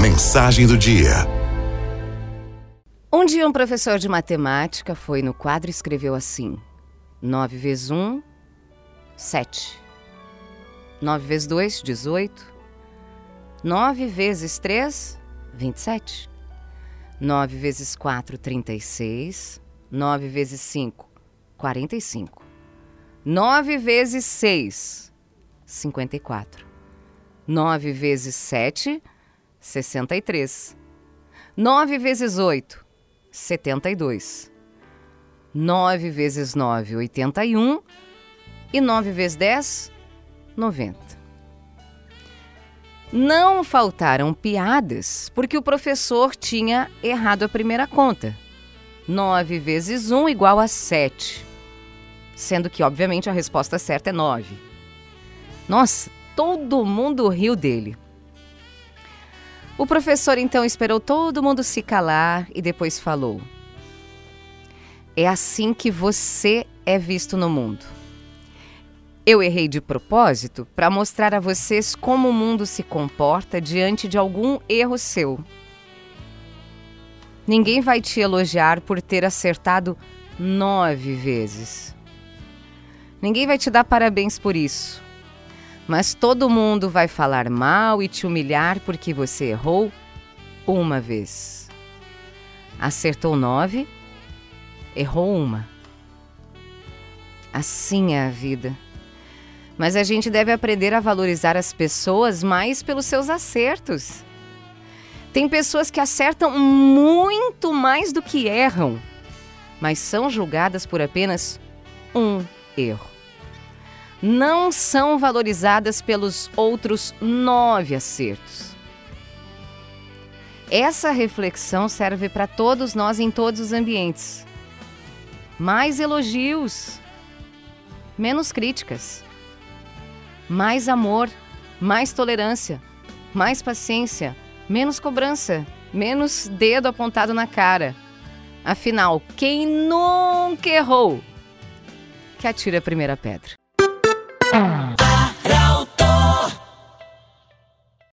Mensagem do dia. Um dia um professor de matemática foi no quadro e escreveu assim: 9 vezes 1, 7. 9 vezes 2, 18. 9 vezes 3, 27. 9 vezes 4, 36. 9 vezes 5, 45. 9 vezes 6, 54. 9 vezes 7, 63. 9 vezes 8, 72. 9 vezes 9, 81. E 9 vezes 10, 90. Não faltaram piadas, porque o professor tinha errado a primeira conta. 9 vezes 1 igual a 7. Sendo que, obviamente, a resposta certa é 9. Nossa, todo mundo riu dele. O professor então esperou todo mundo se calar e depois falou: É assim que você é visto no mundo. Eu errei de propósito para mostrar a vocês como o mundo se comporta diante de algum erro seu. Ninguém vai te elogiar por ter acertado nove vezes. Ninguém vai te dar parabéns por isso. Mas todo mundo vai falar mal e te humilhar porque você errou uma vez. Acertou nove, errou uma. Assim é a vida. Mas a gente deve aprender a valorizar as pessoas mais pelos seus acertos. Tem pessoas que acertam muito mais do que erram, mas são julgadas por apenas um erro não são valorizadas pelos outros nove acertos. Essa reflexão serve para todos nós em todos os ambientes. Mais elogios, menos críticas. Mais amor, mais tolerância, mais paciência, menos cobrança, menos dedo apontado na cara. Afinal, quem nunca errou? Que atira a primeira pedra. Mm.